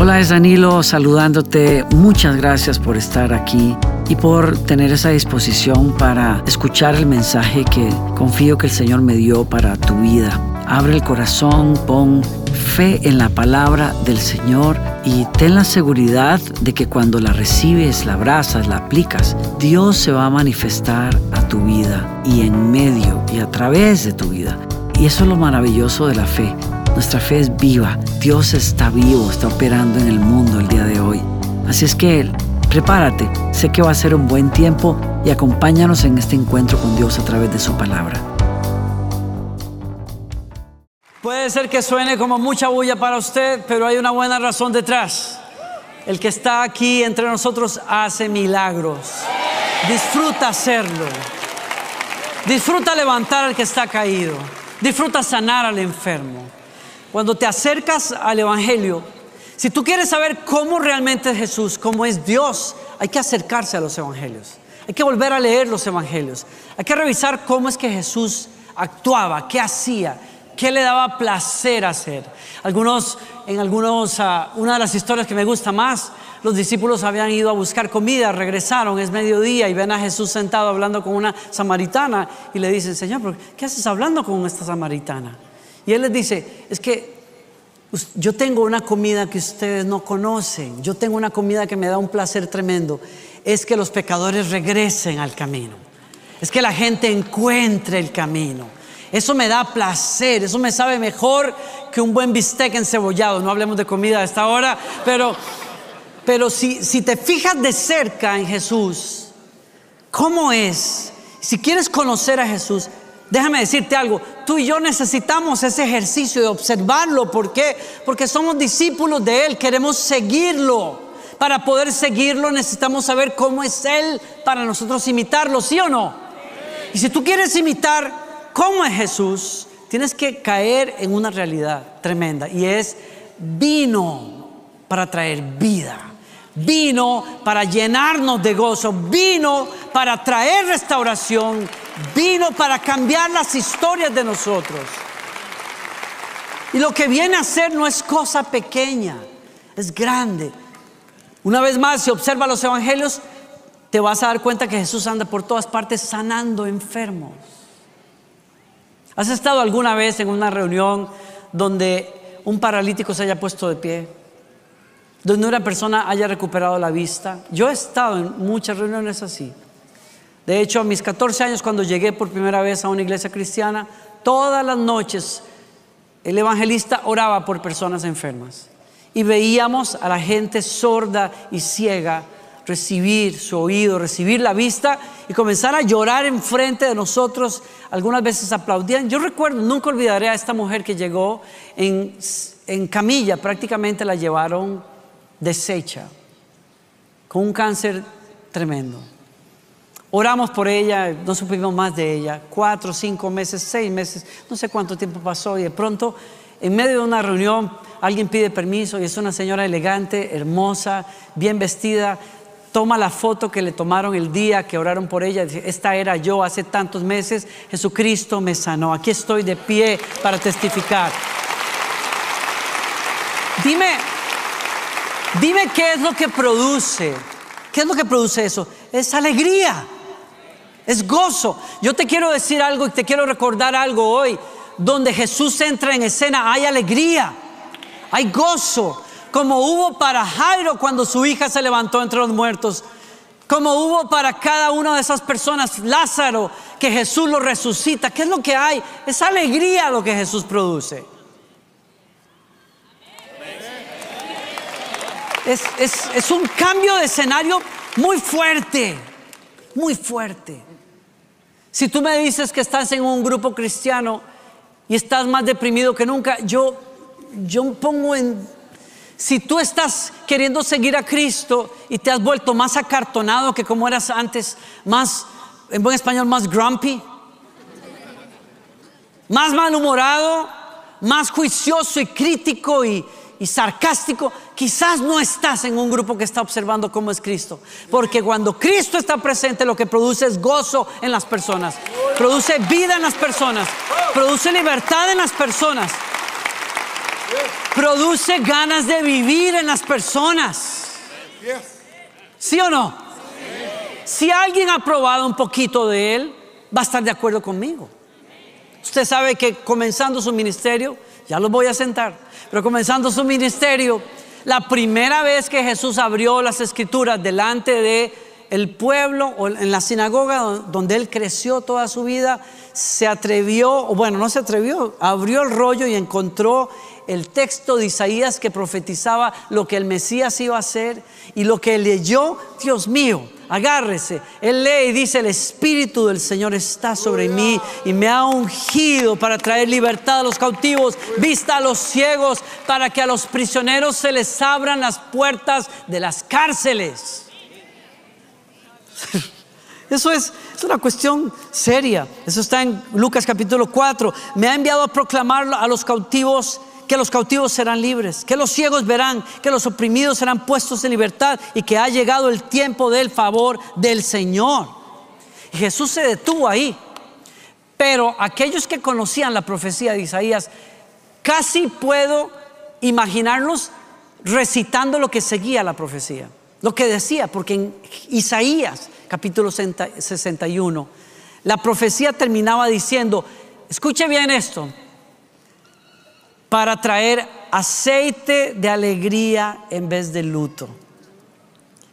Hola, es Danilo saludándote. Muchas gracias por estar aquí y por tener esa disposición para escuchar el mensaje que confío que el Señor me dio para tu vida. Abre el corazón, pon fe en la palabra del Señor y ten la seguridad de que cuando la recibes, la abrazas, la aplicas, Dios se va a manifestar a tu vida y en medio y a través de tu vida. Y eso es lo maravilloso de la fe nuestra fe es viva. Dios está vivo, está operando en el mundo el día de hoy. Así es que prepárate. Sé que va a ser un buen tiempo y acompáñanos en este encuentro con Dios a través de su palabra. Puede ser que suene como mucha bulla para usted, pero hay una buena razón detrás. El que está aquí entre nosotros hace milagros. Disfruta hacerlo. Disfruta levantar al que está caído. Disfruta sanar al enfermo. Cuando te acercas al Evangelio, si tú quieres saber cómo realmente es Jesús, cómo es Dios, hay que acercarse a los Evangelios. Hay que volver a leer los Evangelios. Hay que revisar cómo es que Jesús actuaba, qué hacía, qué le daba placer hacer. Algunos, en algunos, ah, una de las historias que me gusta más, los discípulos habían ido a buscar comida, regresaron, es mediodía y ven a Jesús sentado hablando con una samaritana y le dicen, Señor, ¿qué haces hablando con esta samaritana? Y Él les dice, es que yo tengo una comida que ustedes no conocen, yo tengo una comida que me da un placer tremendo, es que los pecadores regresen al camino, es que la gente encuentre el camino. Eso me da placer, eso me sabe mejor que un buen bistec encebollado. No hablemos de comida a esta hora, pero, pero si, si te fijas de cerca en Jesús, ¿cómo es? Si quieres conocer a Jesús, Déjame decirte algo, tú y yo necesitamos ese ejercicio de observarlo. ¿Por qué? Porque somos discípulos de Él, queremos seguirlo. Para poder seguirlo necesitamos saber cómo es Él para nosotros imitarlo, ¿sí o no? Y si tú quieres imitar cómo es Jesús, tienes que caer en una realidad tremenda y es vino para traer vida vino para llenarnos de gozo, vino para traer restauración, vino para cambiar las historias de nosotros. Y lo que viene a ser no es cosa pequeña, es grande. Una vez más, si observa los evangelios, te vas a dar cuenta que Jesús anda por todas partes sanando enfermos. ¿Has estado alguna vez en una reunión donde un paralítico se haya puesto de pie? Donde una persona haya recuperado la vista. Yo he estado en muchas reuniones así. De hecho, a mis 14 años, cuando llegué por primera vez a una iglesia cristiana, todas las noches el evangelista oraba por personas enfermas. Y veíamos a la gente sorda y ciega recibir su oído, recibir la vista y comenzar a llorar enfrente de nosotros. Algunas veces aplaudían. Yo recuerdo, nunca olvidaré a esta mujer que llegó en, en camilla, prácticamente la llevaron deshecha, con un cáncer tremendo. Oramos por ella, no supimos más de ella, cuatro, cinco meses, seis meses, no sé cuánto tiempo pasó y de pronto, en medio de una reunión, alguien pide permiso y es una señora elegante, hermosa, bien vestida, toma la foto que le tomaron el día que oraron por ella, dice, esta era yo hace tantos meses, Jesucristo me sanó, aquí estoy de pie para testificar. Dime, Dime qué es lo que produce. ¿Qué es lo que produce eso? Es alegría. Es gozo. Yo te quiero decir algo y te quiero recordar algo hoy. Donde Jesús entra en escena hay alegría. Hay gozo. Como hubo para Jairo cuando su hija se levantó entre los muertos. Como hubo para cada una de esas personas, Lázaro, que Jesús lo resucita. ¿Qué es lo que hay? Es alegría lo que Jesús produce. Es, un cambio de escenario muy fuerte, muy fuerte. Si tú me dices que estás en un grupo cristiano y estás más deprimido que nunca, yo, yo pongo en... Si tú estás queriendo seguir a Cristo y te has vuelto más acartonado que como eras antes, más, en buen español, más grumpy, más malhumorado, más juicioso y crítico y, y sarcástico, quizás no estás en un grupo que está observando cómo es Cristo. Porque cuando Cristo está presente, lo que produce es gozo en las personas, produce vida en las personas, produce libertad en las personas. produce ganas de vivir en las personas. ¿Sí o no? Si alguien ha probado un poquito de él, va a estar de acuerdo conmigo. Usted sabe que comenzando su ministerio, ya lo voy a sentar, pero comenzando su ministerio, la primera vez que Jesús abrió las escrituras delante de el pueblo o en la sinagoga donde él creció toda su vida, se atrevió, o bueno, no se atrevió, abrió el rollo y encontró el texto de Isaías que profetizaba lo que el Mesías iba a hacer y lo que leyó, Dios mío, agárrese. Él lee y dice, el Espíritu del Señor está sobre mí y me ha ungido para traer libertad a los cautivos, vista a los ciegos, para que a los prisioneros se les abran las puertas de las cárceles. Eso es, es, una cuestión seria. Eso está en Lucas capítulo 4. Me ha enviado a proclamar a los cautivos que los cautivos serán libres, que los ciegos verán, que los oprimidos serán puestos en libertad y que ha llegado el tiempo del favor del Señor. Jesús se detuvo ahí. Pero aquellos que conocían la profecía de Isaías, casi puedo imaginarlos recitando lo que seguía la profecía, lo que decía, porque en Isaías capítulo 61, la profecía terminaba diciendo, escuche bien esto, para traer aceite de alegría en vez de luto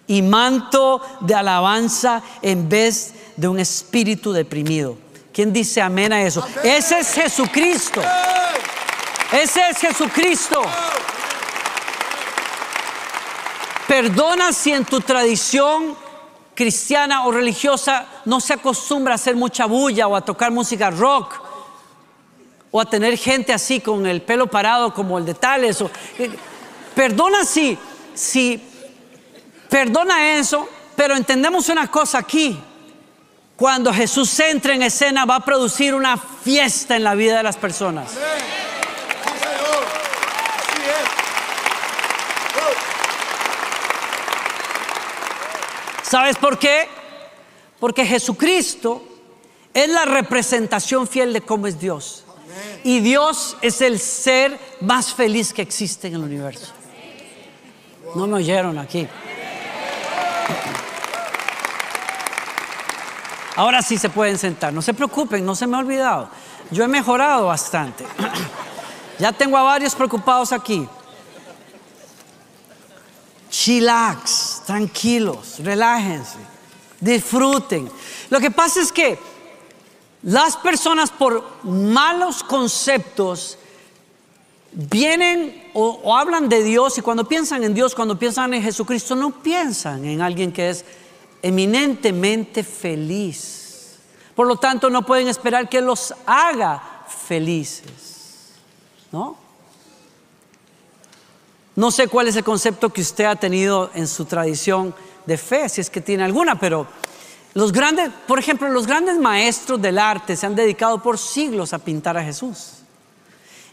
y manto de alabanza en vez de un espíritu deprimido. ¿Quién dice amén a eso? Ese es Jesucristo. Ese es Jesucristo. Perdona si en tu tradición cristiana o religiosa no se acostumbra a hacer mucha bulla o a tocar música rock o a tener gente así con el pelo parado como el de Tales. O, eh, perdona si, si, perdona eso, pero entendemos una cosa aquí. Cuando Jesús entre en escena va a producir una fiesta en la vida de las personas. ¿Sabes por qué? Porque Jesucristo es la representación fiel de cómo es Dios. Y Dios es el ser más feliz que existe en el universo. No me oyeron aquí. Ahora sí se pueden sentar. No se preocupen, no se me ha olvidado. Yo he mejorado bastante. Ya tengo a varios preocupados aquí. Chillax, tranquilos, relájense, disfruten. Lo que pasa es que las personas por malos conceptos vienen o, hablan de Dios y cuando piensan en Dios, cuando piensan en Jesucristo, no piensan en alguien que es eminentemente feliz. Por lo tanto, no pueden esperar que los haga felices. ¿No? No sé cuál es el concepto que usted ha tenido en su tradición de fe, si es que tiene alguna, pero los grandes, por ejemplo, los grandes maestros del arte se han dedicado por siglos a pintar a Jesús.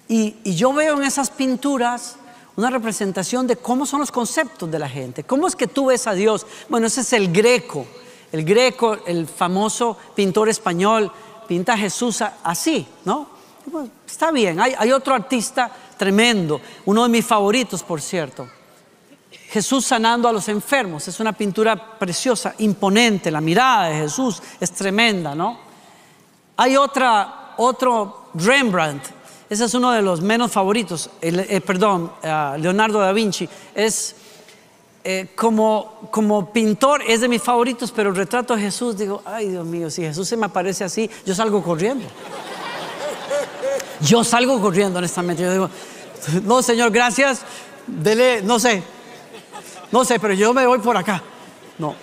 Y, yo veo en esas pinturas una representación de cómo son los conceptos de la gente. ¿Cómo es que tú ves a Dios? Bueno, ese es el greco. El greco, el famoso pintor español, pinta a Jesús así, ¿no? está bien. hay otro artista tremendo, uno de mis favoritos, por cierto, Jesús sanando a los enfermos. Es una pintura preciosa, imponente. La mirada de Jesús es tremenda, ¿no? Hay otra, otro Rembrandt. Ese es uno de los menos favoritos. Eh, perdón, Leonardo da Vinci. Es eh, como, como pintor, es de mis favoritos, pero el retrato de Jesús, digo, ay Dios mío, si Jesús se me aparece así, yo salgo corriendo. Yo salgo corriendo, honestamente. Yo digo, no, Señor, gracias. Dele, no sé, no sé, pero yo me voy por acá. No,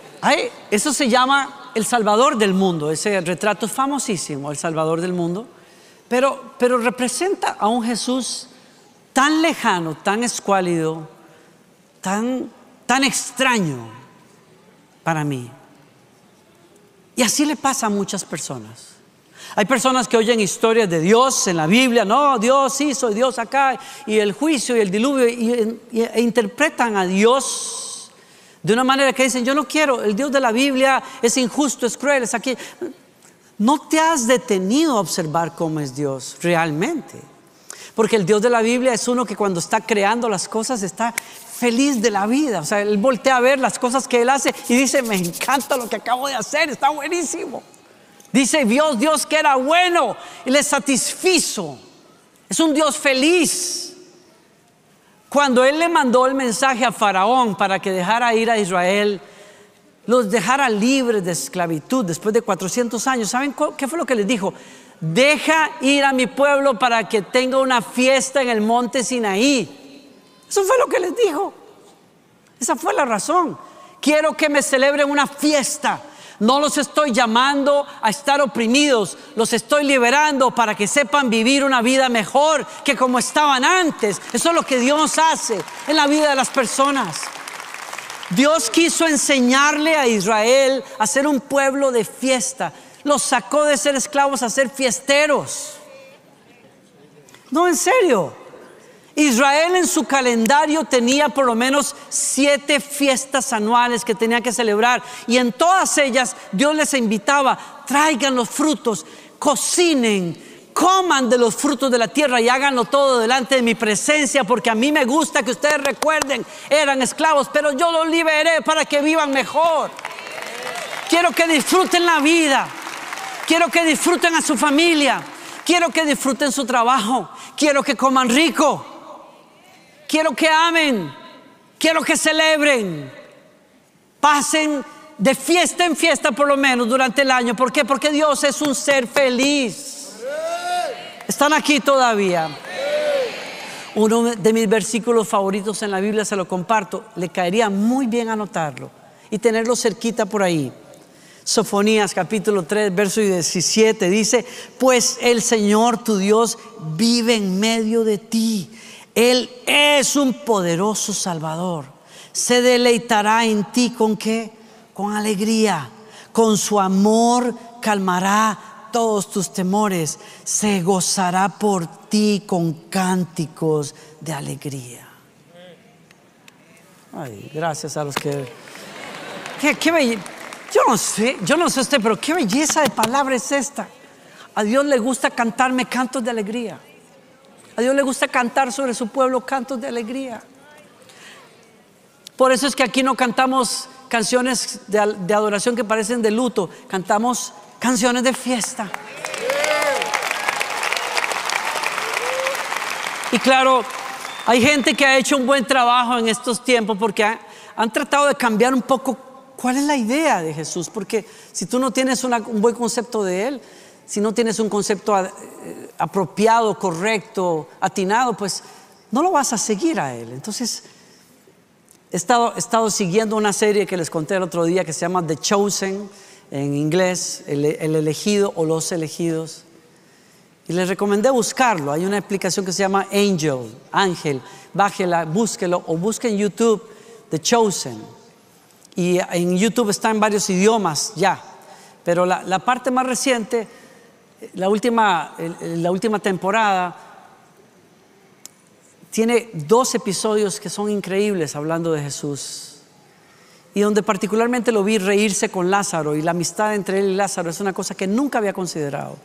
eso se llama el Salvador del mundo. Ese retrato es famosísimo, el Salvador del mundo. Pero, pero representa a un Jesús tan lejano, tan escuálido, tan, tan extraño para mí. Y así le pasa a muchas personas. Hay personas que oyen historias de Dios en la Biblia, no, Dios hizo, Dios acá, y el juicio y el diluvio, e interpretan a Dios de una manera que dicen, yo no quiero, el Dios de la Biblia es injusto, es cruel, es aquí. No te has detenido a observar cómo es Dios realmente. Porque el Dios de la Biblia es uno que cuando está creando las cosas está feliz de la vida. O sea, él voltea a ver las cosas que él hace y dice, me encanta lo que acabo de hacer, está buenísimo. Dice Dios, Dios que era bueno y le satisfizo. Es un Dios feliz. Cuando él le mandó el mensaje a Faraón para que dejara ir a Israel, los dejara libres de esclavitud después de 400 años, ¿saben qué fue lo que les dijo? Deja ir a mi pueblo para que tenga una fiesta en el monte Sinaí. Eso fue lo que les dijo. Esa fue la razón. Quiero que me celebren una fiesta. No los estoy llamando a estar oprimidos, los estoy liberando para que sepan vivir una vida mejor que como estaban antes. Eso es lo que Dios hace en la vida de las personas. Dios quiso enseñarle a Israel a ser un pueblo de fiesta. Los sacó de ser esclavos a ser fiesteros. No, en serio. Israel en su calendario tenía por lo menos siete fiestas anuales que tenía que celebrar y en todas ellas Dios les invitaba, traigan los frutos, cocinen, coman de los frutos de la tierra y háganlo todo delante de mi presencia, porque a mí me gusta que ustedes recuerden, eran esclavos, pero yo los liberé para que vivan mejor. Quiero que disfruten la vida, quiero que disfruten a su familia, quiero que disfruten su trabajo, quiero que coman rico, quiero que amen, quiero que celebren, pasen de fiesta en fiesta por lo menos durante el año. ¿Por qué? Porque Dios es un ser feliz. ¿Están aquí todavía? Uno de mis versículos favoritos en la Biblia se lo comparto. Le caería muy bien anotarlo y tenerlo cerquita por ahí. Sofonías capítulo 3, verso 17 dice, pues el Señor tu Dios vive en medio de ti. Él es un poderoso Salvador. Se deleitará en ti con qué? Con alegría. Con su amor calmará todos tus temores, se gozará por ti con cánticos de alegría. Ay, gracias a los que... ¿Qué, yo no sé, yo no sé usted, pero qué belleza de palabra es esta. A Dios le gusta cantarme cantos de alegría. A Dios le gusta cantar sobre su pueblo cantos de alegría. Por eso es que aquí no cantamos canciones de, adoración que parecen de luto, cantamos canciones de fiesta. Y claro, hay gente que ha hecho un buen trabajo en estos tiempos porque han tratado de cambiar un poco cuál es la idea de Jesús. Porque si tú no tienes un buen concepto de Él, si no tienes un concepto eh, apropiado, correcto, atinado, pues no lo vas a seguir a Él. Entonces, he estado, he estado siguiendo una serie que les conté el otro día que se llama The Chosen en inglés, el, elegido o los elegidos. Y les recomendé buscarlo. Hay una explicación que se llama Angel, ángel. Bájela, búsquelo o busque en YouTube The Chosen. Y en YouTube está en varios idiomas ya. Pero la, parte más reciente, la última, la última temporada, tiene dos episodios que son increíbles hablando de Jesús y donde particularmente lo vi reírse con Lázaro y la amistad entre él y Lázaro es una cosa que nunca había considerado.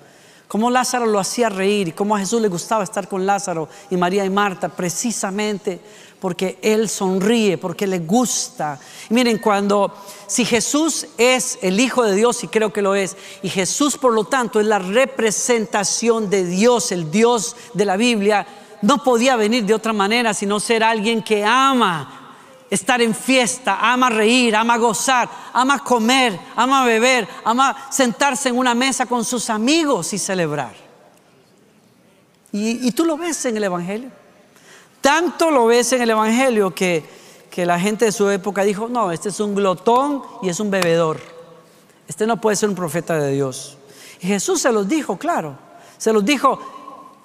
Cómo Lázaro lo hacía reír y cómo a Jesús le gustaba estar con Lázaro y María y Marta precisamente porque Él sonríe, porque le gusta. Miren, cuando, si Jesús es el Hijo de Dios, y creo que lo es, y Jesús por lo tanto es la representación de Dios, el Dios de la Biblia, no podía venir de otra manera sino ser alguien que ama estar en fiesta, ama reír, ama gozar, ama comer, ama beber, ama sentarse en una mesa con sus amigos y celebrar. Y, tú lo ves en el Evangelio. Tanto lo ves en el Evangelio que, que la gente de su época dijo, no, este es un glotón y es un bebedor. Este no puede ser un profeta de Dios. Y Jesús se los dijo, claro. Se los dijo,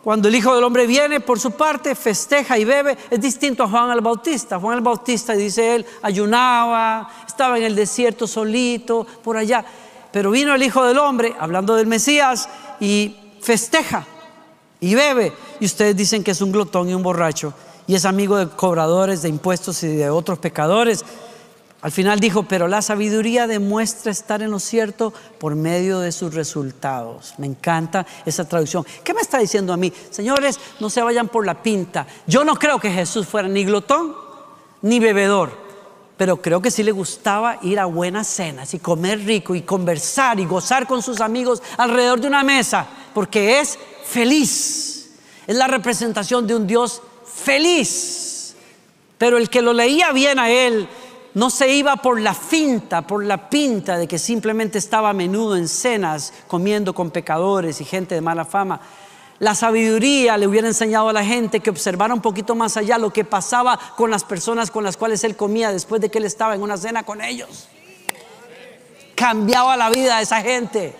cuando el Hijo del Hombre viene, por su parte, festeja y bebe, es distinto a Juan el Bautista. Juan el Bautista, dice él, ayunaba, estaba en el desierto solito, por allá. Pero vino el Hijo del Hombre, hablando del Mesías, y festeja y bebe. Y ustedes dicen que es un glotón y un borracho, y es amigo de cobradores de impuestos y de otros pecadores. Al final dijo, pero la sabiduría demuestra estar en lo cierto por medio de sus resultados. Me encanta esa traducción. ¿Qué me está diciendo a mí? Señores, no se vayan por la pinta. Yo no creo que Jesús fuera ni glotón ni bebedor, pero creo que sí le gustaba ir a buenas cenas y comer rico y conversar y gozar con sus amigos alrededor de una mesa, porque es feliz. Es la representación de un Dios feliz. Pero el que lo leía bien a él no se iba por la finta, por la pinta de que simplemente estaba a menudo en cenas comiendo con pecadores y gente de mala fama. La sabiduría le hubiera enseñado a la gente que observara un poquito más allá lo que pasaba con las personas con las cuales él comía después de que él estaba en una cena con ellos. Cambiaba la vida de esa gente.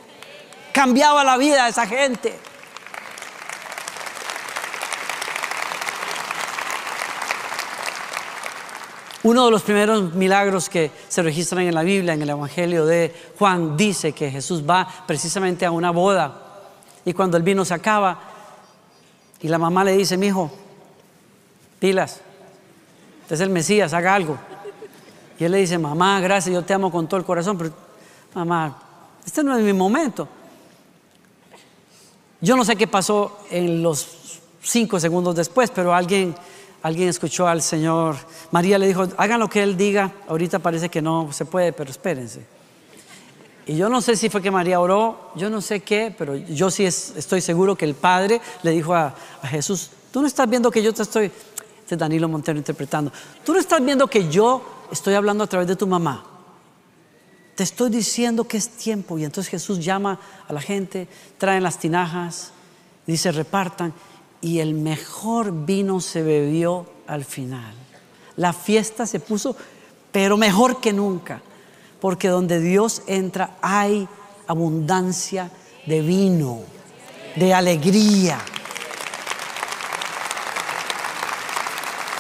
Cambiaba la vida de esa gente. Uno de los primeros milagros que se registran en la Biblia, en el Evangelio de Juan, dice que Jesús va precisamente a una boda y cuando el vino se acaba y la mamá le dice, mi hijo, pilas, este es el Mesías, haga algo. Y él le dice, mamá, gracias, yo te amo con todo el corazón, pero mamá, este no es mi momento. Yo no sé qué pasó en los cinco segundos después, pero alguien alguien escuchó al Señor. María le dijo, hagan lo que Él diga. Ahorita parece que no se puede, pero espérense. Y yo no sé si fue que María oró, yo no sé qué, pero yo sí estoy seguro que el Padre le dijo a, a, Jesús, tú no estás viendo que yo te estoy, este Danilo Montero interpretando, tú no estás viendo que yo estoy hablando a través de tu mamá. Te estoy diciendo que es tiempo. Y entonces Jesús llama a la gente, traen las tinajas, dice repartan y el mejor vino se bebió al final. La fiesta se puso, pero mejor que nunca, porque donde Dios entra hay abundancia de vino, de alegría.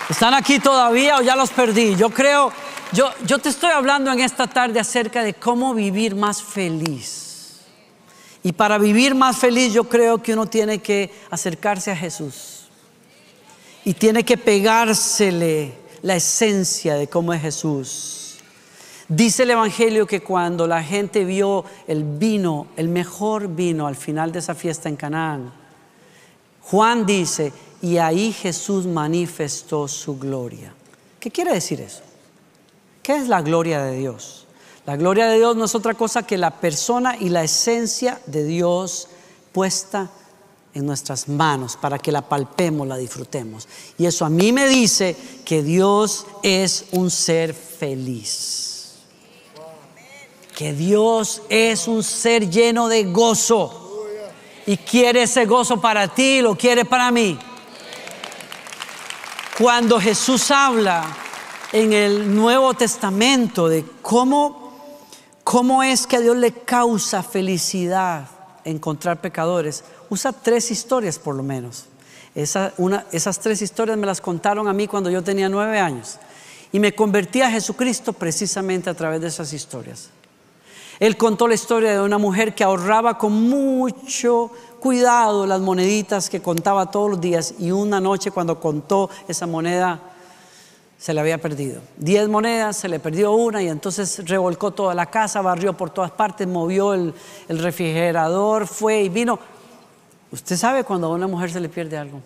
¿Están aquí todavía o ya los perdí? Yo creo, yo, yo te estoy hablando en esta tarde acerca de cómo vivir más feliz. Y para vivir más feliz yo creo que uno tiene que acercarse a Jesús. Y tiene que pegársele la esencia de cómo es Jesús. Dice el Evangelio que cuando la gente vio el vino, el mejor vino al final de esa fiesta en Canaán, Juan dice, y ahí Jesús manifestó su gloria. ¿Qué quiere decir eso? ¿Qué es la gloria de Dios? La gloria de Dios no es otra cosa que la persona y la esencia de Dios puesta en nuestras manos para que la palpemos, la disfrutemos. Y eso a mí me dice que Dios es un ser feliz. Que Dios es un ser lleno de gozo. Y quiere ese gozo para ti, lo quiere para mí. Cuando Jesús habla en el Nuevo Testamento de cómo ¿Cómo es que a Dios le causa felicidad encontrar pecadores? Usa tres historias por lo menos. esas tres historias me las contaron a mí cuando yo tenía nueve años. Y me convertí a Jesucristo precisamente a través de esas historias. Él contó la historia de una mujer que ahorraba con mucho cuidado las moneditas que contaba todos los días y una noche cuando contó esa moneda se le había perdido. Diez monedas, se le perdió una y entonces revolcó toda la casa, barrió por todas partes, movió el, refrigerador, fue y vino. Usted sabe cuando a una mujer se le pierde algo.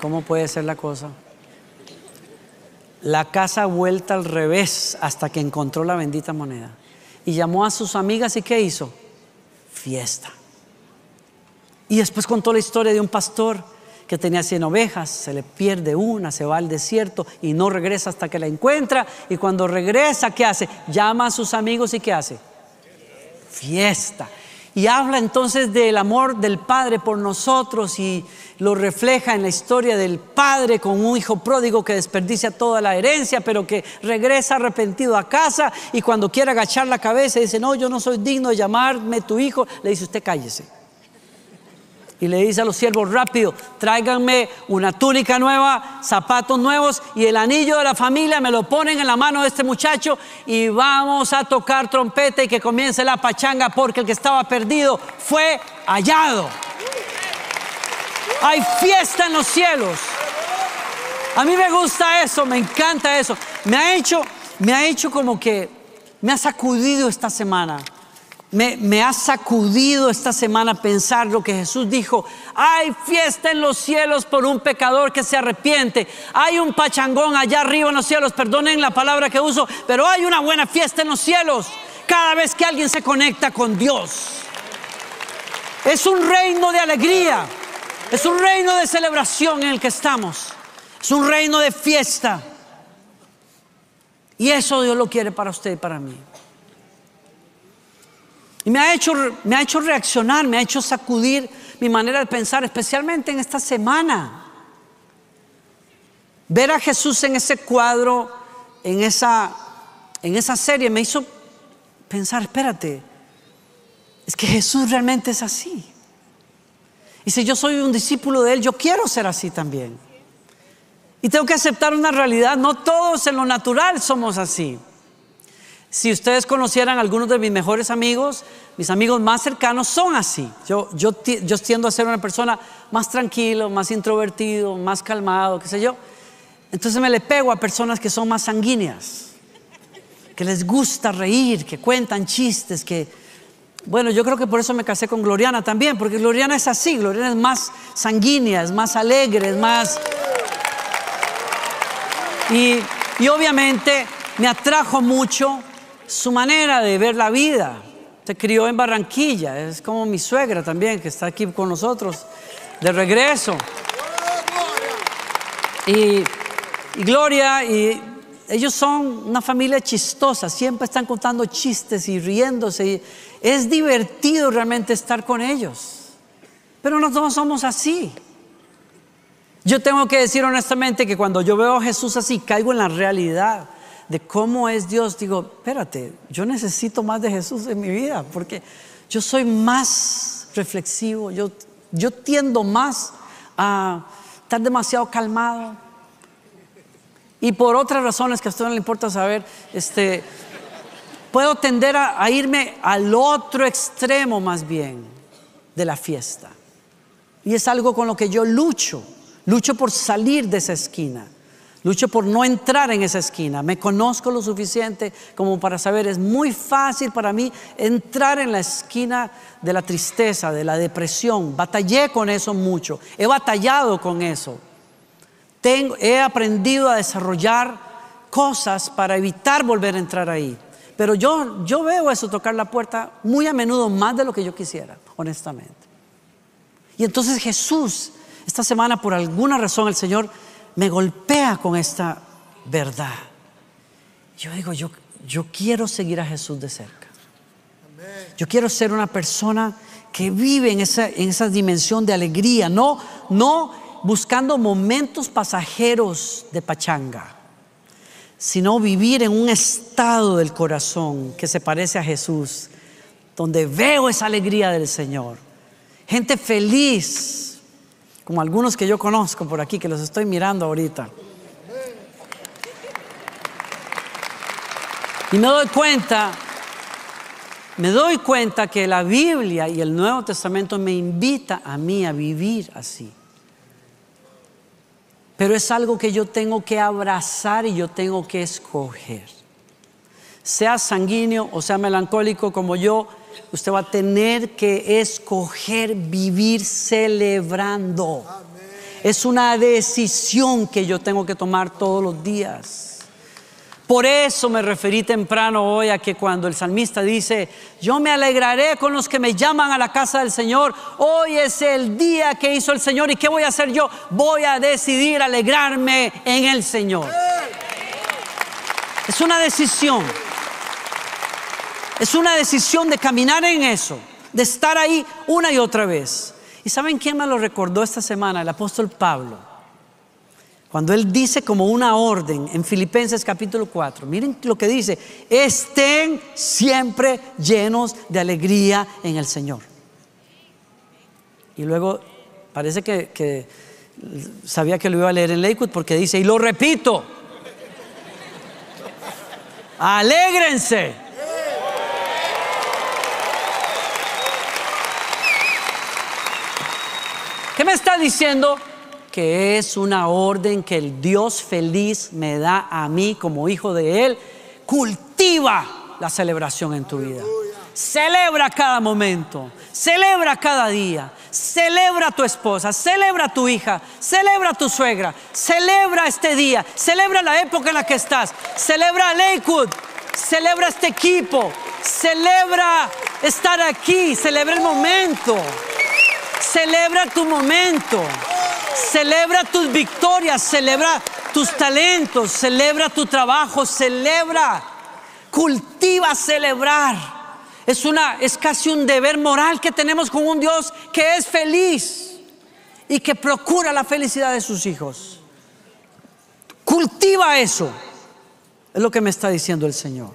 ¿Cómo puede ser la cosa? La casa vuelta al revés hasta que encontró la bendita moneda. Y llamó a sus amigas y ¿qué hizo? Fiesta. Y después contó la historia de un pastor que tenía 100 ovejas, se le pierde una, se va al desierto y no regresa hasta que la encuentra. Y cuando regresa, ¿qué hace? Llama a sus amigos y ¿qué hace? Fiesta. Y habla entonces del amor del Padre por nosotros y lo refleja en la historia del Padre con un hijo pródigo que desperdicia toda la herencia, pero que regresa arrepentido a casa y cuando quiere agachar la cabeza dice, no, yo no soy digno de llamarme tu hijo, le dice, usted cállese y le dice a los siervos, rápido, tráiganme una túnica nueva, zapatos nuevos y el anillo de la familia, me lo ponen en la mano de este muchacho y vamos a tocar trompeta y que comience la pachanga porque el que estaba perdido fue hallado. Hay fiesta en los cielos. A mí me gusta eso, me encanta eso. Me ha hecho, me ha hecho como que me ha sacudido esta semana. Me, ha sacudido esta semana pensar lo que Jesús dijo. Hay fiesta en los cielos por un pecador que se arrepiente. Hay un pachangón allá arriba en los cielos. Perdonen la palabra que uso, pero hay una buena fiesta en los cielos cada vez que alguien se conecta con Dios. Es un reino de alegría. Es un reino de celebración en el que estamos. Es un reino de fiesta. Y eso Dios lo quiere para usted y para mí. Y me ha, hecho, me ha hecho reaccionar, me ha hecho sacudir mi manera de pensar, especialmente en esta semana. Ver a Jesús en ese cuadro, en esa, en esa serie, me hizo pensar, espérate, es que Jesús realmente es así. Y si yo soy un discípulo de Él, yo quiero ser así también. Y tengo que aceptar una realidad, no todos en lo natural somos así. Si ustedes conocieran a algunos de mis mejores amigos, mis amigos más cercanos son así. Yo, yo, yo tiendo a ser una persona más tranquilo, más introvertido, más calmado, qué sé yo. Entonces me le pego a personas que son más sanguíneas, que les gusta reír, que cuentan chistes, que... Bueno, yo creo que por eso me casé con Gloriana también, porque Gloriana es así, Gloriana es más sanguínea, es más alegre, es más... Y, y obviamente me atrajo mucho su manera de ver la vida. Se crió en Barranquilla, es como mi suegra también, que está aquí con nosotros de regreso. Y, Gloria, y ellos son una familia chistosa, siempre están contando chistes y riéndose. Es divertido realmente estar con ellos. Pero nosotros somos así. Yo tengo que decir honestamente que cuando yo veo a Jesús así, caigo en la realidad de cómo es Dios, digo, espérate, yo necesito más de Jesús en mi vida, porque yo soy más reflexivo, yo, yo tiendo más a estar demasiado calmado. Y por otras razones que a usted no le importa saber, este, puedo tender a, a irme al otro extremo más bien de la fiesta. Y es algo con lo que yo lucho, lucho por salir de esa esquina. Lucho por no entrar en esa esquina. Me conozco lo suficiente como para saber, es muy fácil para mí entrar en la esquina de la tristeza, de la depresión. Batallé con eso mucho. He batallado con eso. He aprendido a desarrollar cosas para evitar volver a entrar ahí. Pero yo, yo veo eso tocar la puerta muy a menudo, más de lo que yo quisiera, honestamente. Y entonces Jesús, esta semana por alguna razón el Señor me golpea con esta verdad. Yo digo, yo, yo quiero seguir a Jesús de cerca. Yo quiero ser una persona que vive en esa, en esa dimensión de alegría, no, no buscando momentos pasajeros de pachanga, sino vivir en un estado del corazón que se parece a Jesús, donde veo esa alegría del Señor. Gente feliz, como algunos que yo conozco por aquí, que los estoy mirando ahorita. Y me doy cuenta, me doy cuenta que la Biblia y el Nuevo Testamento me invita a mí a vivir así. Pero es algo que yo tengo que abrazar y yo tengo que escoger. Sea sanguíneo o sea melancólico como yo, usted va a tener que escoger vivir celebrando. Es una decisión que yo tengo que tomar todos los días. Por eso me referí temprano hoy a que cuando el salmista dice, yo me alegraré con los que me llaman a la casa del Señor, hoy es el día que hizo el Señor y ¿qué voy a hacer yo? Voy a decidir alegrarme en el Señor. Es una decisión. Es una decisión de caminar en eso, de estar ahí una y otra vez. ¿Y saben quién me lo recordó esta semana? El apóstol Pablo. Cuando él dice como una orden en Filipenses capítulo 4, miren lo que dice, estén siempre llenos de alegría en el Señor. Y luego parece que, sabía que lo iba a leer en Lakewood porque dice, y lo repito, alégrense ¿Qué me está diciendo? Que es una orden que el Dios feliz me da a mí como hijo de Él. Cultiva la celebración en tu vida. Celebra cada momento, celebra cada día, celebra a tu esposa, celebra a tu hija, celebra a tu suegra, celebra este día, celebra la época en la que estás, celebra a Lakewood, celebra este equipo, celebra estar aquí, celebra el momento, celebra tu momento, celebra tus victorias, celebra tus talentos, celebra tu trabajo, celebra, cultiva celebrar. Es una es casi un deber moral que tenemos con un Dios que es feliz y que procura la felicidad de sus hijos. Cultiva eso. Es lo que me está diciendo el Señor.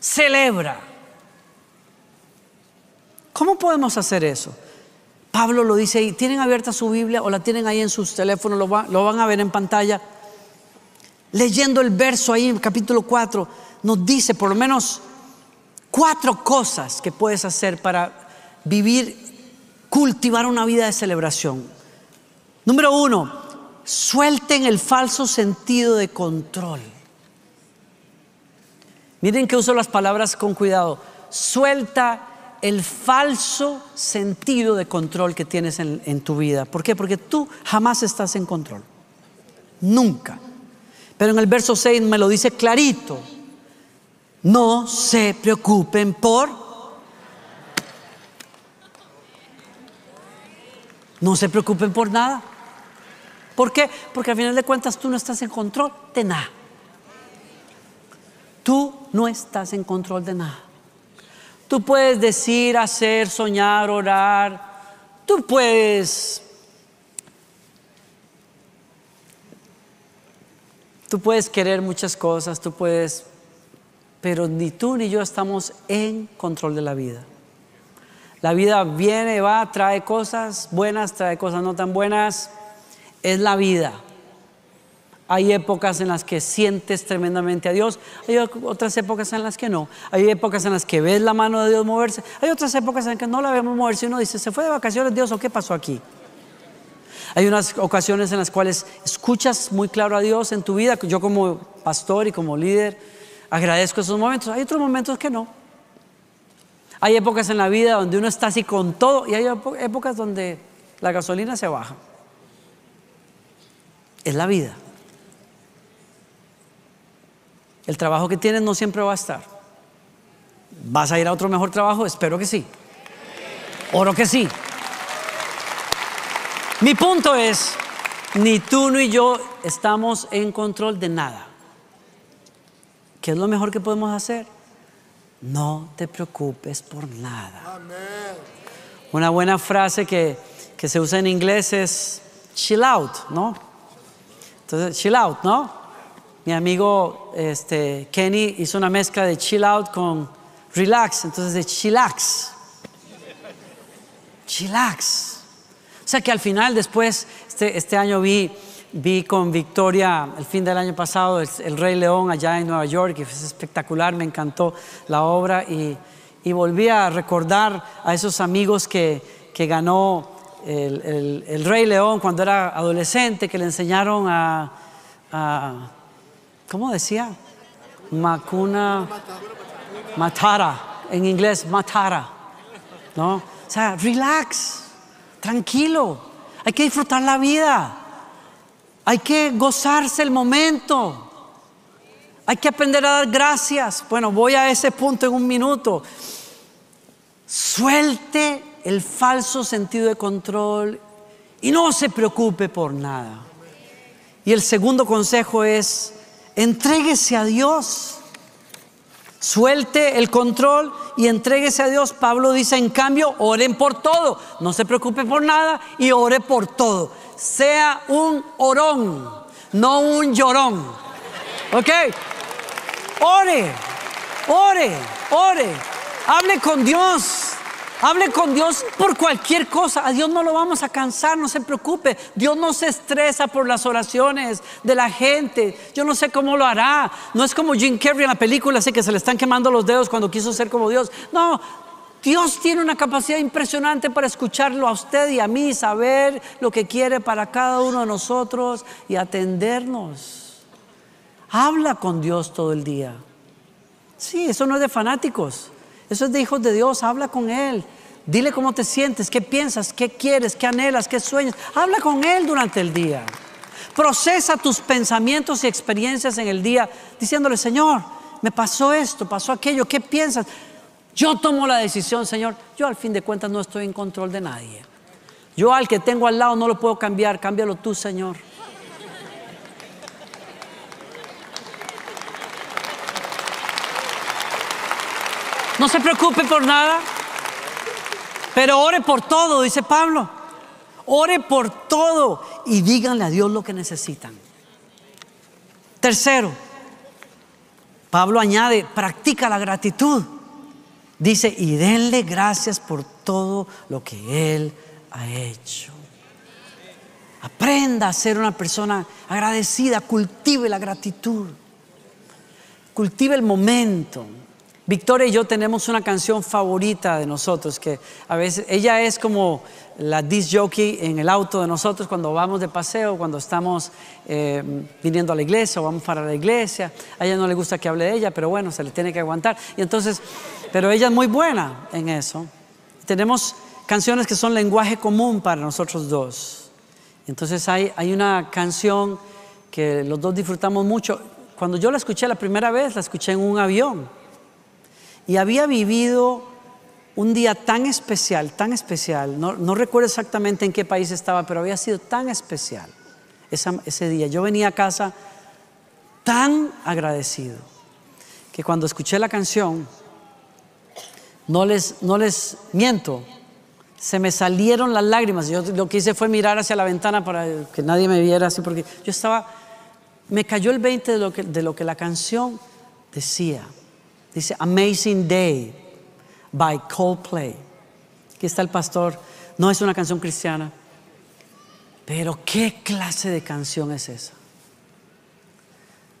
Celebra. ¿Cómo podemos hacer eso? Pablo lo dice ahí. ¿Tienen abierta su Biblia o la tienen ahí en sus teléfonos? Lo, van a ver en pantalla. Leyendo el verso ahí en capítulo 4, nos dice por lo menos cuatro cosas que puedes hacer para vivir, cultivar una vida de celebración. Número uno, suelten el falso sentido de control. Miren que uso las palabras con cuidado. Suelta el falso sentido de control que tienes en, tu vida. ¿Por qué? Porque tú jamás estás en control. Nunca. Pero en el verso 6 me lo dice clarito. No se preocupen por... No se preocupen por nada. ¿Por qué? Porque al final de cuentas tú no estás en control de nada. Tú no estás en control de nada. Tú puedes decir, hacer, soñar, orar. Tú puedes... Tú puedes querer muchas cosas, tú puedes pero ni tú ni yo estamos en control de la vida. La vida viene, va, trae cosas buenas, trae cosas no tan buenas. Es la vida. Hay épocas en las que sientes tremendamente a Dios, hay otras épocas en las que no. Hay épocas en las que ves la mano de Dios moverse, hay otras épocas en las que no la vemos moverse y uno dice, ¿se fue de vacaciones Dios o qué pasó aquí? Hay unas ocasiones en las cuales escuchas muy claro a Dios en tu vida, yo como pastor y como líder, Agradezco esos momentos. Hay otros momentos que no. Hay épocas en la vida donde uno está así con todo y hay épocas donde la gasolina se baja. Es la vida. El trabajo que tienes no siempre va a estar. ¿Vas a ir a otro mejor trabajo? Espero que sí. Oro que sí. Mi punto es, ni tú ni yo estamos en control de nada. ¿Qué es lo mejor que podemos hacer? No te preocupes por nada. Una buena frase que, que, se usa en inglés es chill out, ¿no? Entonces, chill out, ¿no? Mi amigo este, Kenny hizo una mezcla de chill out con relax, entonces de chillax. Chillax. O sea que al final, después, este, este año vi Vi con Victoria el fin del año pasado el, Rey León allá en Nueva York y fue espectacular, me encantó la obra y, volví a recordar a esos amigos que, ganó el, Rey León cuando era adolescente, que le enseñaron a, ¿cómo decía? Macuna Matara, en inglés Matara, ¿no? O sea, relax, tranquilo, hay que disfrutar la vida. Hay que gozarse el momento. Hay que aprender a dar gracias. Bueno, voy a ese punto en un minuto. Suelte el falso sentido de control y no se preocupe por nada. Y el segundo consejo es, entréguese a Dios. Suelte el control y entréguese a Dios. Pablo dice, en cambio, oren por todo. No se preocupe por nada y ore por todo sea un orón, no un llorón. ¿Ok? Ore, ore, ore. Hable con Dios. Hable con Dios por cualquier cosa. A Dios no lo vamos a cansar, no se preocupe. Dios no se estresa por las oraciones de la gente. Yo no sé cómo lo hará. No es como Jim Carrey en la película, así que se le están quemando los dedos cuando quiso ser como Dios. No, Dios tiene una capacidad impresionante para escucharlo a usted y a mí, saber lo que quiere para cada uno de nosotros y atendernos. Habla con Dios todo el día. Sí, eso no es de fanáticos. Eso es de hijos de Dios. Habla con Él. Dile cómo te sientes, qué piensas, qué quieres, qué anhelas, qué sueñas. Habla con Él durante el día. Procesa tus pensamientos y experiencias en el día diciéndole, Señor, me pasó esto, pasó aquello, ¿qué piensas? Yo tomo la decisión, Señor. Yo al fin de cuentas no estoy en control de nadie. Yo al que tengo al lado no lo puedo cambiar, cámbialo tú, Señor. No se preocupe por nada, pero ore por todo, dice Pablo. Ore por todo y díganle a Dios lo que necesitan. Tercero, Pablo añade, practica la gratitud. Dice, y denle gracias por todo lo que Él ha hecho. Aprenda a ser una persona agradecida, cultive la gratitud, cultive el momento. Victoria y yo tenemos una canción favorita de nosotros que a veces ella es como la disc jockey en el auto de nosotros cuando vamos de paseo, cuando estamos eh, viniendo a la iglesia o vamos para la iglesia. A ella no le gusta que hable de ella, pero bueno, se le tiene que aguantar. Y entonces, pero ella es muy buena en eso. Tenemos canciones que son lenguaje común para nosotros dos. Entonces hay, hay una canción que los dos disfrutamos mucho. Cuando yo la escuché la primera vez, la escuché en un avión y había vivido un día tan especial, tan especial, no, recuerdo exactamente en qué país estaba, pero había sido tan especial ese día. Yo venía a casa tan agradecido que cuando escuché la canción, no les, miento, se me salieron las lágrimas. Yo lo que hice fue mirar hacia la ventana para que nadie me viera así, porque yo estaba, me cayó el 20 de lo que, de lo que la canción decía. Dice Amazing Day by Coldplay. Aquí está el pastor. No es una canción cristiana. Pero ¿qué clase de canción es esa?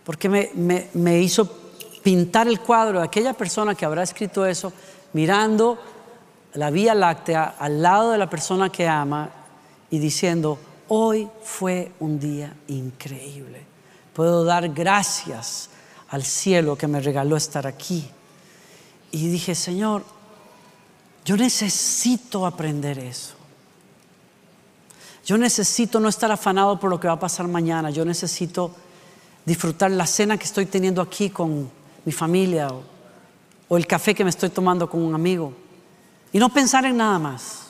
Porque me, me hizo pintar el cuadro de aquella persona que habrá escrito eso mirando la Vía Láctea al lado de la persona que ama y diciendo, hoy fue un día increíble. Puedo dar gracias al cielo que me regaló estar aquí. Y dije, Señor, yo necesito aprender eso. Yo necesito no estar afanado por lo que va a pasar mañana. Yo necesito disfrutar la cena que estoy teniendo aquí con mi familia o, el café que me estoy tomando con un amigo. Y no pensar en nada más.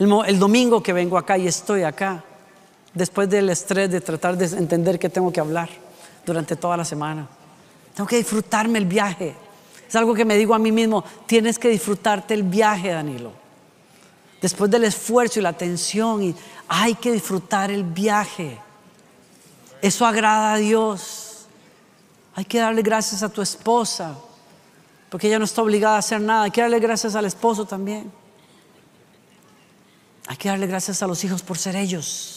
El, el, domingo que vengo acá y estoy acá, después del estrés de tratar de entender que tengo que hablar durante toda la semana. Tengo que disfrutarme el viaje. Es algo que me digo a mí mismo, tienes que disfrutarte el viaje, Danilo. Después del esfuerzo y la tensión, y hay que disfrutar el viaje. Eso agrada a Dios. Hay que darle gracias a tu esposa, porque ella no está obligada a hacer nada. Hay que darle gracias al esposo también. Hay que darle gracias a los hijos por ser ellos.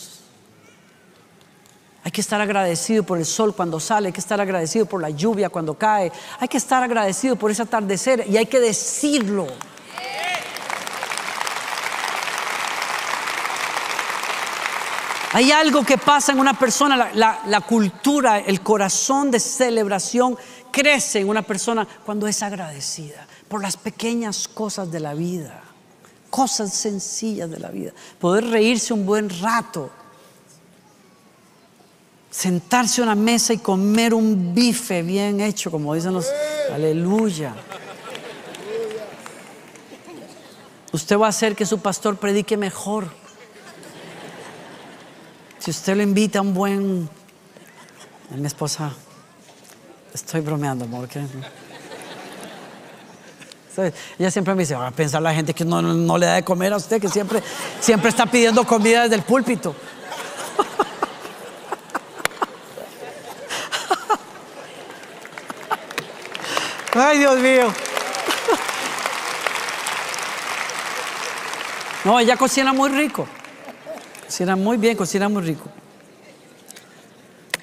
Hay que estar agradecido por el sol cuando sale, hay que estar agradecido por la lluvia cuando cae, hay que estar agradecido por ese atardecer y hay que decirlo. Hay algo que pasa en una persona, la, cultura, el corazón de celebración crece en una persona cuando es agradecida por las pequeñas cosas de la vida, cosas sencillas de la vida. Poder reírse un buen rato sentarse a una mesa y comer un bife bien hecho, como dicen los, aleluya. Usted va a hacer que su pastor predique mejor. Si usted le invita a un buen... Mi esposa, estoy bromeando, amor. Ella siempre me dice, va a pensar la gente que no, no, le da de comer a usted, que siempre, siempre está pidiendo comida desde el púlpito. Ay, Dios mío. No, ella cocina muy rico. Cocina muy bien, cocina muy rico.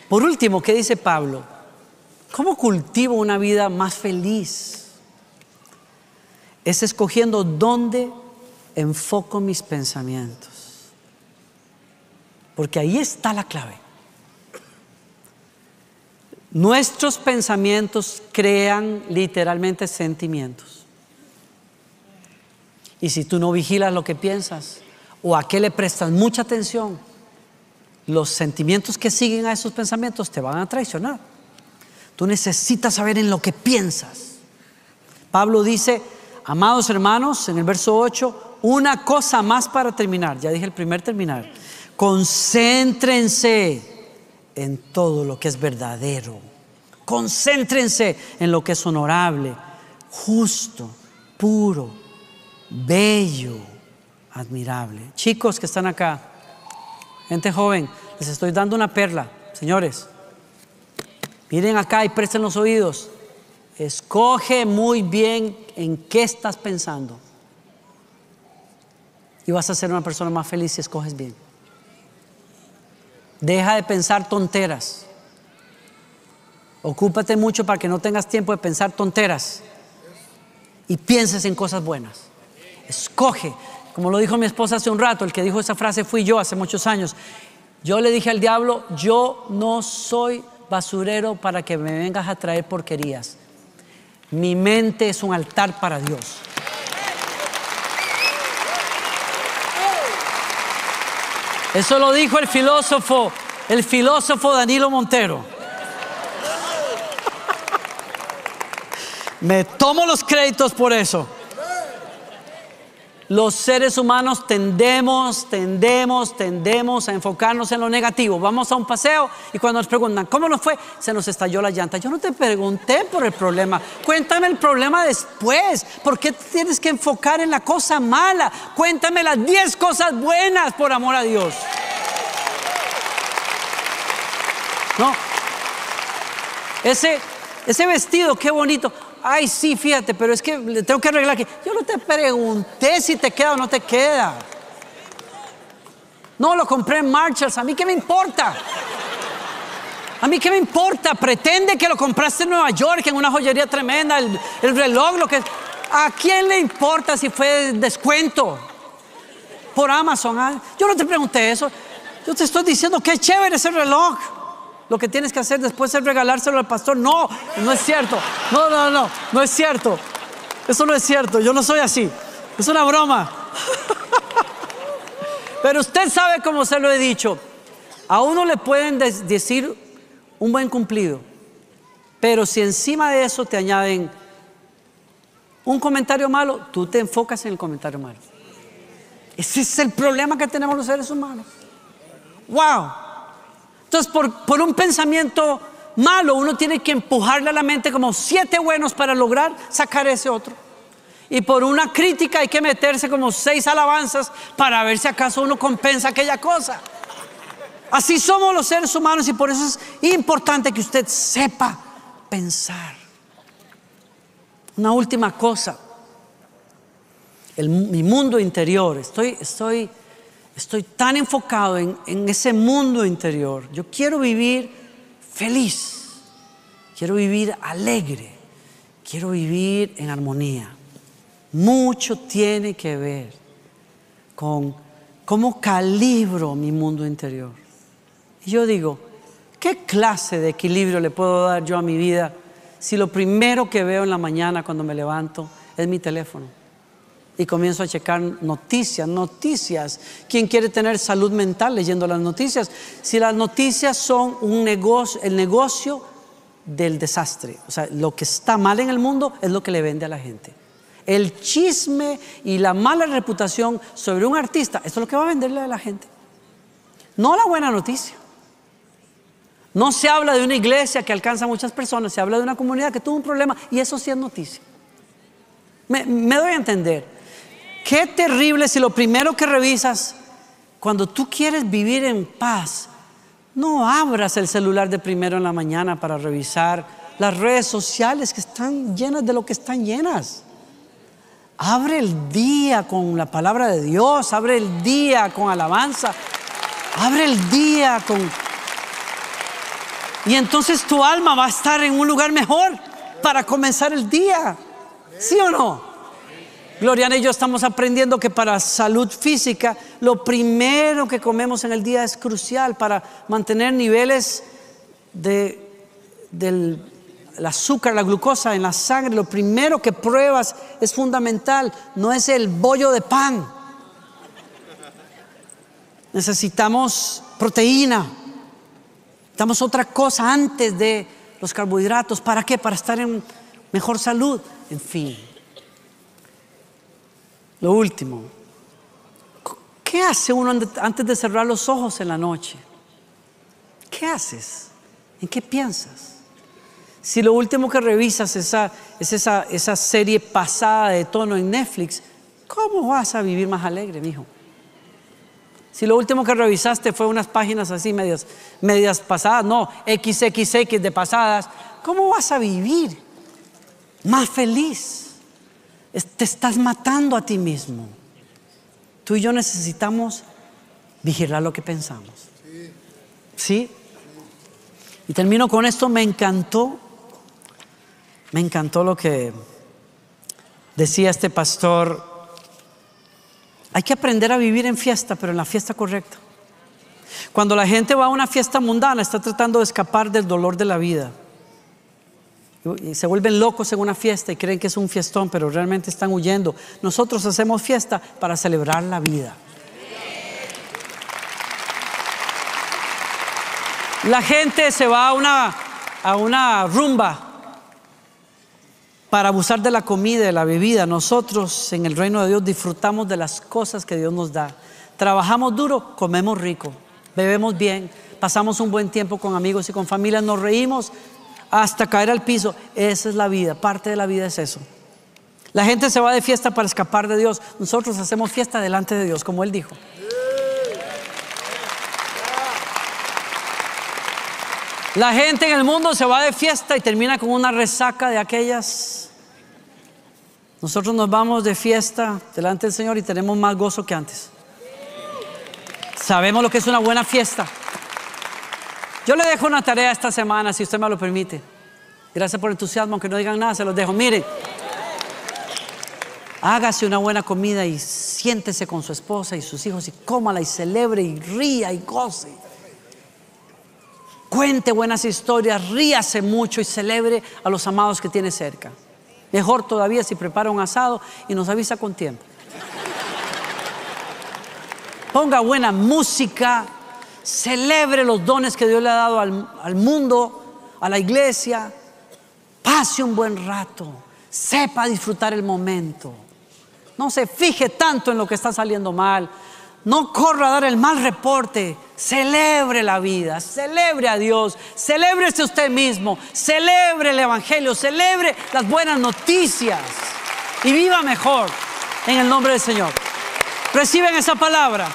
Por último, ¿qué dice Pablo? ¿Cómo cultivo una vida más feliz? Es escogiendo dónde enfoco mis pensamientos. Porque ahí está la clave. Nuestros pensamientos crean literalmente sentimientos. Y si tú no vigilas lo que piensas o a qué le prestas mucha atención, los sentimientos que siguen a esos pensamientos te van a traicionar. Tú necesitas saber en lo que piensas. Pablo dice, amados hermanos, en el verso 8, una cosa más para terminar. Ya dije el primer terminar. Concéntrense en todo lo que es verdadero. Concéntrense en lo que es honorable, justo, puro, bello, admirable. Chicos que están acá, gente joven, les estoy dando una perla, señores. Miren acá y presten los oídos. Escoge muy bien en qué estás pensando. Y vas a ser una persona más feliz si escoges bien. Deja de pensar tonteras. Ocúpate mucho para que no tengas tiempo de pensar tonteras. Y pienses en cosas buenas. Escoge. Como lo dijo mi esposa hace un rato, el que dijo esa frase fui yo hace muchos años. Yo le dije al diablo, yo no soy basurero para que me vengas a traer porquerías. Mi mente es un altar para Dios. Eso lo dijo el filósofo, el filósofo Danilo Montero. Me tomo los créditos por eso. Los seres humanos tendemos, tendemos, tendemos a enfocarnos en lo negativo. Vamos a un paseo y cuando nos preguntan, ¿cómo nos fue? Se nos estalló la llanta. Yo no te pregunté por el problema. Cuéntame el problema después. ¿Por qué tienes que enfocar en la cosa mala? Cuéntame las 10 cosas buenas, por amor a Dios. No. Ese, ese vestido, qué bonito ay, sí, fíjate, pero es que le tengo que arreglar que yo no te pregunté si te queda o no te queda. No, lo compré en Marshalls, a mí qué me importa. A mí qué me importa, pretende que lo compraste en Nueva York, en una joyería tremenda, el, reloj, lo que... ¿A quién le importa si fue descuento? Por Amazon. ¿ah? Yo no te pregunté eso. Yo te estoy diciendo que chévere ese reloj. Lo que tienes que hacer después es regalárselo al pastor. No, no es cierto. No, no, no, no es cierto. Eso no es cierto. Yo no soy así. Es una broma. Pero usted sabe cómo se lo he dicho. A uno le pueden decir un buen cumplido. Pero si encima de eso te añaden un comentario malo, tú te enfocas en el comentario malo. Ese es el problema que tenemos los seres humanos. ¡Wow! Entonces, por, un pensamiento malo, uno tiene que empujarle a la mente como siete buenos para lograr sacar ese otro. Y por una crítica hay que meterse como seis alabanzas para ver si acaso uno compensa aquella cosa. Así somos los seres humanos y por eso es importante que usted sepa pensar. Una última cosa. mi mundo interior. Estoy, estoy Estoy tan enfocado en, ese mundo interior. Yo quiero vivir feliz. Quiero vivir alegre. Quiero vivir en armonía. Mucho tiene que ver con cómo calibro mi mundo interior. Y yo digo, ¿qué clase de equilibrio le puedo dar yo a mi vida si lo primero que veo en la mañana cuando me levanto es mi teléfono? Y comienzo a checar noticias, noticias. ¿Quién quiere tener salud mental leyendo las noticias? Si las noticias son un negocio, el negocio del desastre, o sea, lo que está mal en el mundo es lo que le vende a la gente. El chisme y la mala reputación sobre un artista, esto es lo que va a venderle a la gente. No la buena noticia. No se habla de una iglesia que alcanza a muchas personas, se habla de una comunidad que tuvo un problema y eso sí es noticia. Me doy a entender. Qué terrible si lo primero que revisas, cuando tú quieres vivir en paz, no abras el celular de primero en la mañana para revisar las redes sociales que están llenas de lo que están llenas. Abre el día con la palabra de Dios, abre el día con alabanza, abre el día con... Y entonces tu alma va a estar en un lugar mejor para comenzar el día. ¿Sí o no? Gloriana y yo estamos aprendiendo que para salud física lo primero que comemos en el día es crucial para mantener niveles de, del azúcar, la glucosa en la sangre, lo primero que pruebas es fundamental, no es el bollo de pan. Necesitamos proteína, necesitamos otra cosa antes de los carbohidratos. ¿Para qué? Para estar en mejor salud. En fin. Lo último, ¿qué hace uno antes de cerrar los ojos en la noche? ¿Qué haces? ¿En qué piensas? Si lo último que revisas esa, es esa, esa serie pasada de tono en Netflix, ¿cómo vas a vivir más alegre, mijo? Si lo último que revisaste fue unas páginas así medias, medias pasadas, no, XXX de pasadas, ¿cómo vas a vivir más feliz? Te estás matando a ti mismo. Tú y yo necesitamos vigilar lo que pensamos. ¿Sí? Y termino con esto, me encantó me encantó lo que decía este pastor. Hay que aprender a vivir en fiesta, pero en la fiesta correcta. Cuando la gente va a una fiesta mundana, está tratando de escapar del dolor de la vida. Se vuelven locos en una fiesta y creen que es un fiestón, pero realmente están huyendo. Nosotros hacemos fiesta para celebrar la vida. La gente se va a una, a una rumba para abusar de la comida de la bebida. Nosotros en el reino de Dios disfrutamos de las cosas que Dios nos da. Trabajamos duro, comemos rico, bebemos bien, pasamos un buen tiempo con amigos y con familias, nos reímos hasta caer al piso. Esa es la vida, parte de la vida es eso. La gente se va de fiesta para escapar de Dios. Nosotros hacemos fiesta delante de Dios, como Él dijo. La gente en el mundo se va de fiesta y termina con una resaca de aquellas nosotros nos vamos de fiesta delante del Señor y tenemos más gozo que antes. Sabemos lo que es una buena fiesta. Yo le dejo una tarea esta semana, si usted me lo permite. Gracias por el entusiasmo, aunque no digan nada, se los dejo. Mire, hágase una buena comida y siéntese con su esposa y sus hijos y cómala y celebre y ría y goce. Cuente buenas historias, ríase mucho y celebre a los amados que tiene cerca. Mejor todavía si prepara un asado y nos avisa con tiempo. Ponga buena música, celebre los dones que Dios le ha dado al, al mundo, a la iglesia. Pase un buen rato, sepa disfrutar el momento. No se fije tanto en lo que está saliendo mal. No corra a dar el mal reporte. Celebre la vida, celebre a Dios, celébrese usted mismo, celebre el Evangelio, celebre las buenas noticias y viva mejor en el nombre del Señor. Reciben esa palabra.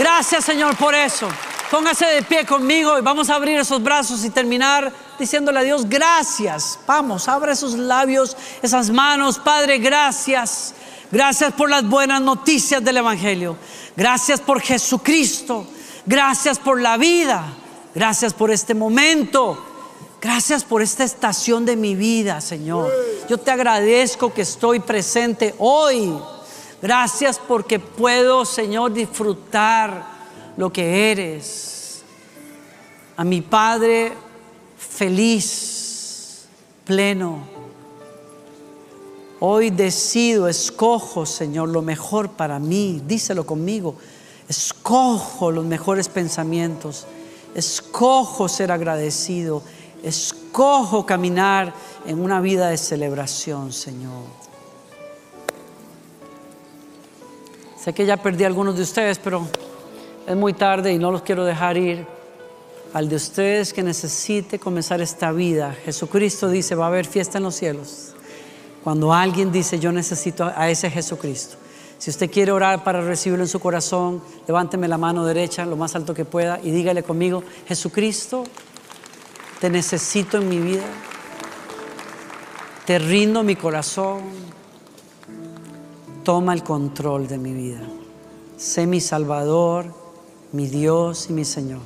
Gracias Señor por eso. Póngase de pie conmigo y vamos a abrir esos brazos y terminar diciéndole a Dios gracias. Vamos, abra esos labios, esas manos. Padre, gracias. Gracias por las buenas noticias del Evangelio. Gracias por Jesucristo. Gracias por la vida. Gracias por este momento. Gracias por esta estación de mi vida, Señor. Yo te agradezco que estoy presente hoy. Gracias porque puedo, Señor, disfrutar lo que eres. A mi Padre feliz, pleno. Hoy decido, escojo, Señor, lo mejor para mí. Díselo conmigo. Escojo los mejores pensamientos. Escojo ser agradecido. Escojo caminar en una vida de celebración, Señor. Sé que ya perdí a algunos de ustedes, pero es muy tarde y no los quiero dejar ir. Al de ustedes que necesite comenzar esta vida, Jesucristo dice, va a haber fiesta en los cielos. Cuando alguien dice, yo necesito a ese Jesucristo. Si usted quiere orar para recibirlo en su corazón, levánteme la mano derecha lo más alto que pueda y dígale conmigo, Jesucristo, te necesito en mi vida. Te rindo mi corazón. Toma el control de mi vida. Sé mi Salvador, mi Dios y mi Señor.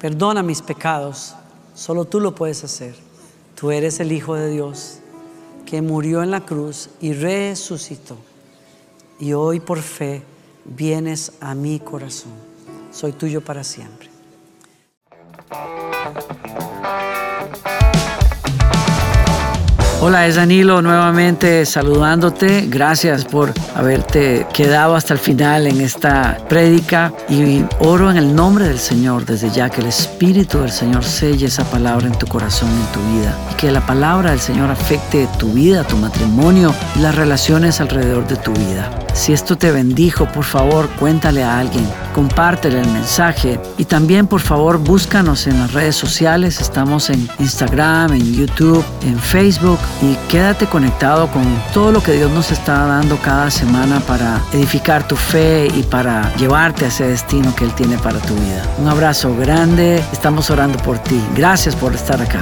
Perdona mis pecados. Solo tú lo puedes hacer. Tú eres el Hijo de Dios que murió en la cruz y resucitó y hoy por fe vienes a mi corazón. Soy tuyo para siempre. Hola, es Danilo nuevamente saludándote. Gracias por haberte quedado hasta el final en esta prédica y oro en el nombre del Señor desde ya que el Espíritu del Señor selle esa palabra en tu corazón, en tu vida y que la palabra del Señor afecte tu vida, tu matrimonio y las relaciones alrededor de tu vida. Si esto te bendijo, por favor, cuéntale a alguien, compártele el mensaje y también, por favor, búscanos en las redes sociales. Estamos en Instagram, en YouTube, en Facebook y quédate conectado con todo lo que Dios nos está dando cada semana para edificar tu fe y para llevarte a ese destino que Él tiene para tu vida. Un abrazo grande, estamos orando por ti. Gracias por estar acá.